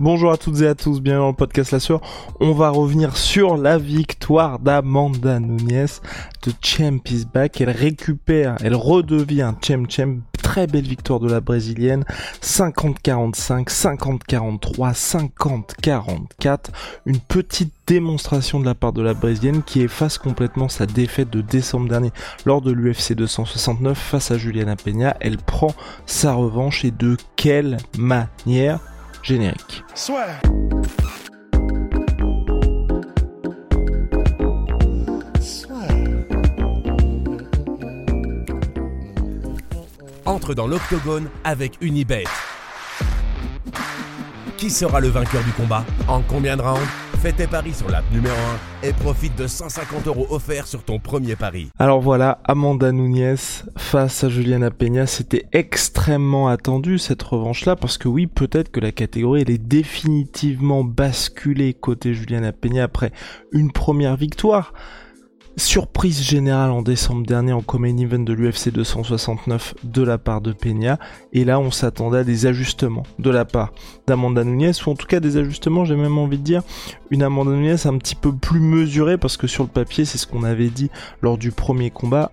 Bonjour à toutes et à tous, bienvenue dans le podcast La Sueur. On va revenir sur la victoire d'Amanda Nunes de Champ is Back. Elle récupère, elle redevient Champ Champ. Très belle victoire de la brésilienne. 50-45, 50-43, 50-44. Une petite démonstration de la part de la brésilienne qui efface complètement sa défaite de décembre dernier lors de l'UFC 269 face à Juliana Peña. Elle prend sa revanche et de quelle manière? Générique. Swear. Entre dans l'octogone avec Unibet. Qui sera le vainqueur du combat? En combien de rounds? Fais tes paris sur l'app numéro 1 et profite de 150 euros offerts sur ton premier pari. Alors voilà, Amanda Nunes face à Juliana Peña, c'était extrêmement attendu cette revanche-là, parce que oui, peut-être que la catégorie est définitivement basculée côté Juliana Peña après une première victoire. Surprise générale en décembre dernier en common event de l'UFC 269 de la part de Peña. Et là, on s'attendait à des ajustements de la part d'Amanda Nunes, ou en tout cas des ajustements, j'ai même envie de dire, une Amanda Nunes un petit peu plus mesurée, parce que sur le papier, c'est ce qu'on avait dit lors du premier combat.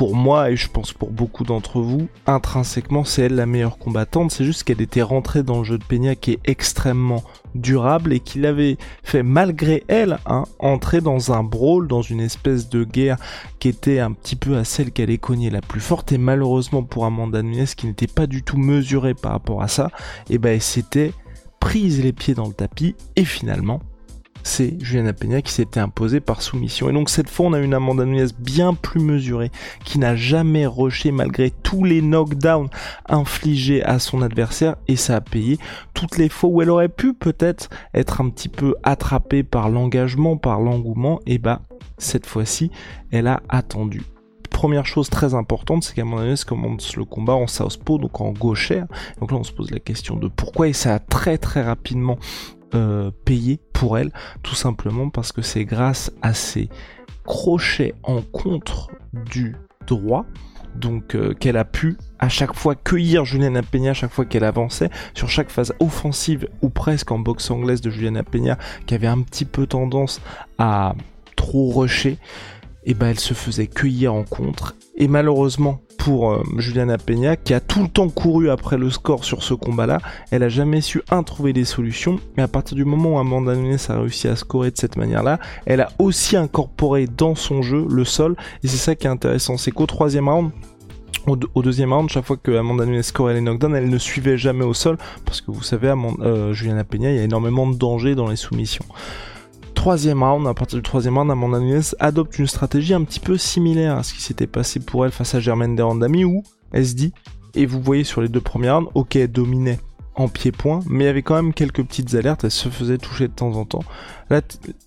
Bah, pour moi, et je pense pour beaucoup d'entre vous, intrinsèquement, c'est elle la meilleure combattante. C'est juste qu'elle était rentrée dans le jeu de Peña qui est extrêmement durable et qu'il avait fait malgré elle hein, entrer dans un brawl, dans une espèce de guerre qui était un petit peu à celle qu'elle est cognée la plus forte et malheureusement pour Amanda Nunes qui n'était pas du tout mesurée par rapport à ça, et ben elle s'était prise les pieds dans le tapis et finalement c'est Juliana Peña qui s'était imposée par soumission. Et donc cette fois, on a une Amanda Nunes bien plus mesurée, qui n'a jamais rushé malgré tous les knockdowns infligés à son adversaire, et ça a payé toutes les fois où elle aurait pu peut-être être un petit peu attrapée par l'engagement, par l'engouement, et bah cette fois-ci, elle a attendu première chose très importante, c'est qu'Amanda Nunes commence le combat en southpaw, donc en gauchère. Donc là, on se pose la question de pourquoi, et ça a très très rapidement euh, payé elle, tout simplement parce que c'est grâce à ses crochets en contre du droit, donc euh, qu'elle a pu à chaque fois cueillir Juliana Peña à chaque fois qu'elle avançait sur chaque phase offensive ou presque en boxe anglaise de Juliana Peña qui avait un petit peu tendance à trop rusher et ben elle se faisait cueillir en contre. Et malheureusement pour euh, Juliana Peña qui a tout le temps couru après le score sur ce combat-là, elle a jamais su un trouver des solutions. Mais à partir du moment où Amanda Nunes a réussi à scorer de cette manière-là, elle a aussi incorporé dans son jeu le sol. Et c'est ça qui est intéressant, c'est qu'au troisième round au, deuxième round, chaque fois que Amanda Nunes scorait les knockdowns, elle ne suivait jamais au sol, parce que vous savez, euh, Juliana Peña, il y a énormément de danger dans les soumissions troisième round, à partir du troisième round, Amanda Nunes adopte une stratégie un petit peu similaire à ce qui s'était passé pour elle face à Germaine Derandami où elle se dit, et vous voyez sur les deux premiers rounds, ok, elle dominait en pied-point, mais il y avait quand même quelques petites alertes, elle se faisait toucher de temps en temps. Là,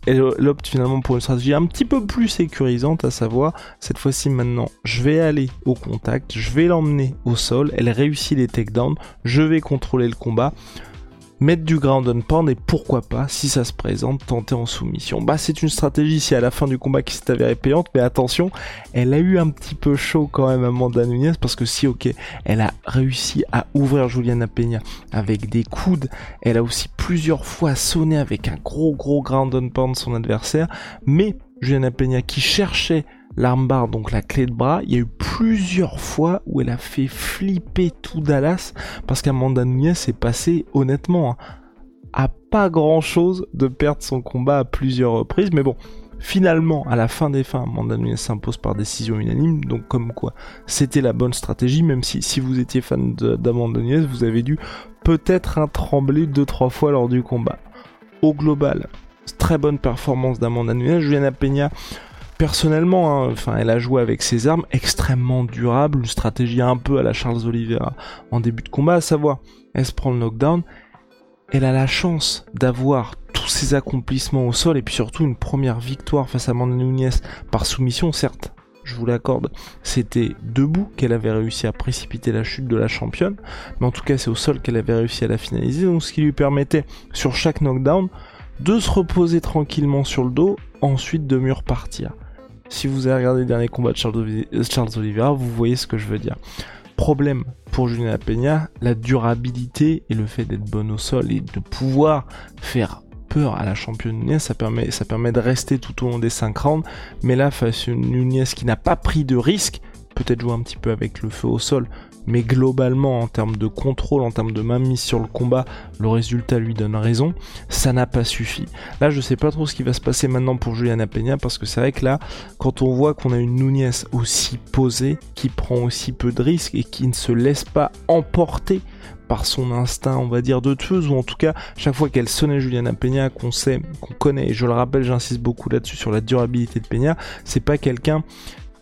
elle opte finalement pour une stratégie un petit peu plus sécurisante, à savoir, cette fois-ci maintenant, je vais aller au contact, je vais l'emmener au sol, elle réussit les takedowns, je vais contrôler le combat mettre du ground and pound et pourquoi pas, si ça se présente, tenter en soumission. Bah c'est une stratégie ici à la fin du combat qui s'est avérée payante, mais attention, elle a eu un petit peu chaud quand même Amanda Nunes parce que si ok, elle a réussi à ouvrir Juliana Peña avec des coudes, elle a aussi plusieurs fois sonné avec un gros gros ground and pound son adversaire, mais Juliana Peña qui cherchait l'armbar, donc la clé de bras, il y a eu plusieurs fois où elle a fait flipper tout Dallas parce qu'Amanda Nunes est passée honnêtement hein, à pas grand chose de perdre son combat à plusieurs reprises, mais bon. Finalement, à la fin des fins, Amanda Nunes s'impose par décision unanime, donc comme quoi c'était la bonne stratégie, même si si vous étiez fan d'Amanda Nunes, vous avez dû peut-être un trembler deux trois fois lors du combat. Au global, très bonne performance d'Amanda Nunes, Juliana Peña personnellement, hein, enfin, elle a joué avec ses armes extrêmement durables, une stratégie un peu à la Charles Oliveira en début de combat, à savoir, elle se prend le knockdown, elle a la chance d'avoir tous ses accomplissements au sol et puis surtout une première victoire face à Amanda Nunes par soumission, certes, je vous l'accorde, c'était debout qu'elle avait réussi à précipiter la chute de la championne, mais en tout cas c'est au sol qu'elle avait réussi à la finaliser, donc ce qui lui permettait sur chaque knockdown de se reposer tranquillement sur le dos, ensuite de mieux repartir. Si vous avez regardé le dernier combat de Charles, Oliveira, vous voyez ce que je veux dire. Problème pour Julien Peña, la durabilité et le fait d'être bonne au sol et de pouvoir faire peur à la championne ça permet, ça permet de rester tout au long des 5 rounds. Mais là, face à une Nunez qui n'a pas pris de risque, peut-être jouer un petit peu avec le feu au sol, mais globalement en termes de contrôle, en termes de mainmise sur le combat, le résultat lui donne raison, ça n'a pas suffi. Là je sais pas trop ce qui va se passer maintenant pour Juliana Peña parce que c'est vrai que là, quand on voit qu'on a une Nunez aussi posée, qui prend aussi peu de risques et qui ne se laisse pas emporter par son instinct, on va dire, de tueuse, ou en tout cas, chaque fois qu'elle sonnait Juliana Peña, qu'on sait, qu'on connaît, et je le rappelle, j'insiste beaucoup là-dessus sur la durabilité de Peña, c'est pas quelqu'un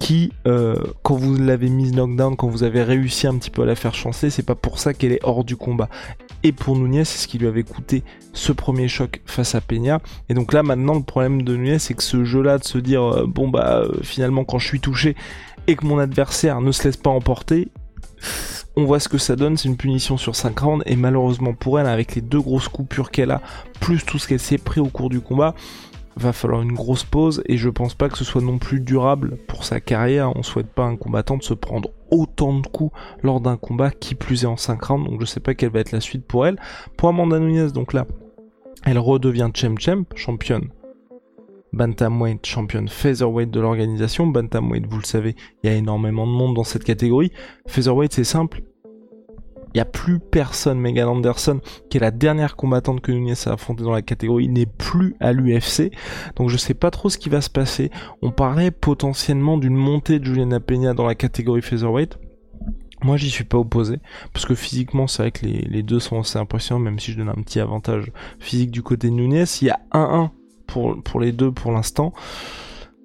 qui, euh, quand vous l'avez mise knockdown, quand vous avez réussi un petit peu à la faire chancer, c'est pas pour ça qu'elle est hors du combat. Et pour Nunez, c'est ce qui lui avait coûté ce premier choc face à Peña. Et donc là, maintenant, le problème de Nunez, c'est que ce jeu-là de se dire, euh, bon bah, euh, finalement, quand je suis touché et que mon adversaire ne se laisse pas emporter, on voit ce que ça donne, c'est une punition sur 5 rounds, et malheureusement pour elle, avec les deux grosses coupures qu'elle a, plus tout ce qu'elle s'est pris au cours du combat, va falloir une grosse pause et je pense pas que ce soit non plus durable pour sa carrière. On souhaite pas un combattant de se prendre autant de coups lors d'un combat qui plus est en 5 rounds. Donc je sais pas quelle va être la suite pour elle. Pour Amanda Nunes, donc là, elle redevient Champ Champ, championne Bantamweight, championne Featherweight de l'organisation. Bantamweight, vous le savez, il y a énormément de monde dans cette catégorie. Featherweight, c'est simple, il n'y a plus personne. Megan Anderson, qui est la dernière combattante que Nunez a affrontée dans la catégorie, n'est plus à l'UFC. Donc je sais pas trop ce qui va se passer. On parlait potentiellement d'une montée de Juliana Peña dans la catégorie featherweight. Moi, j'y suis pas opposé, parce que physiquement, c'est vrai que les, deux sont assez impressionnants, même si je donne un petit avantage physique du côté de Nunez. Il y a 1-1 pour, pour les deux pour l'instant.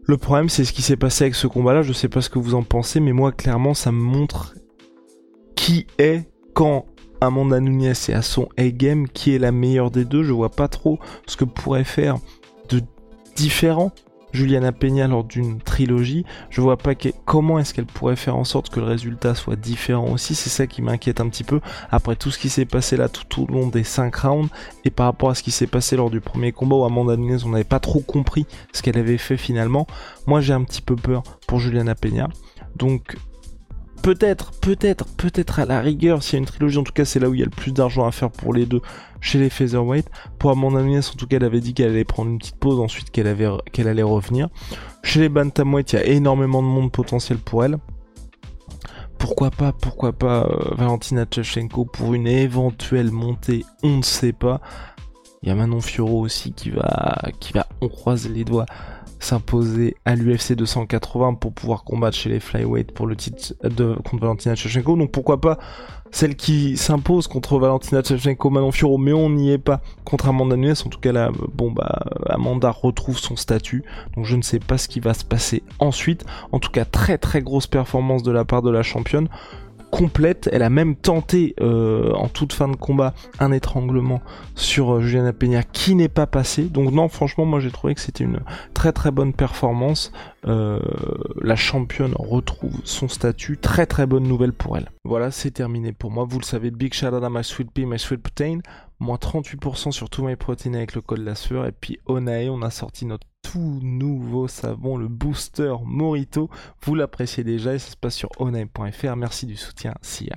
Le problème, c'est ce qui s'est passé avec ce combat-là. Je sais pas ce que vous en pensez, mais moi, clairement, ça me montre qui est quand Amanda Nunes est à son A-game, qui est la meilleure des deux, je vois pas trop ce que pourrait faire de différent Juliana Peña lors d'une trilogie. Je vois pas comment est-ce qu'elle pourrait faire en sorte que le résultat soit différent aussi. C'est ça qui m'inquiète un petit peu après tout ce qui s'est passé là tout au long des 5 rounds et par rapport à ce qui s'est passé lors du premier combat où Amanda Nunes on n'avait pas trop compris ce qu'elle avait fait finalement. Moi j'ai un petit peu peur pour Juliana Peña. Donc peut-être, peut-être, peut-être à la rigueur, s'il y a une trilogie, en tout cas c'est là où il y a le plus d'argent à faire pour les deux, chez les Featherweight. Pour Amanda Nunes, en tout cas, elle avait dit qu'elle allait prendre une petite pause, ensuite qu'elle allait revenir. Chez les Bantamweight, il y a énormément de monde potentiel pour elle. Pourquoi pas, pourquoi pas euh, Valentina Tchechenko pour une éventuelle montée, on ne sait pas. Il y a Manon Fioro aussi qui va, qui va, on croise les doigts, s'imposer à l'UFC 280 pour pouvoir combattre chez les flyweight pour le titre de contre Valentina Shevchenko. Donc pourquoi pas celle qui s'impose contre Valentina Shevchenko, Manon Fiorot, mais on n'y est pas contre Amanda Nunes. En tout cas bon bah Amanda retrouve son statut. Donc je ne sais pas ce qui va se passer ensuite. En tout cas très très grosse performance de la part de la championne Elle a même tenté euh, en toute fin de combat un étranglement sur euh, Juliana Peña qui n'est pas passé. Donc non, franchement, moi j'ai trouvé que c'était une très très bonne performance. Euh, la championne retrouve son statut. Très très bonne nouvelle pour elle. Voilà, c'est terminé pour moi. Vous le savez, big shout out à my sweet pea, my sweet protein. Moins 38% sur tous mes protéines avec le code la sueur. Et puis Onae, on a sorti notre tout nouveau savon, le Booster Morito. Vous l'appréciez déjà et ça se passe sur onaim.fr. Merci du soutien, SIA.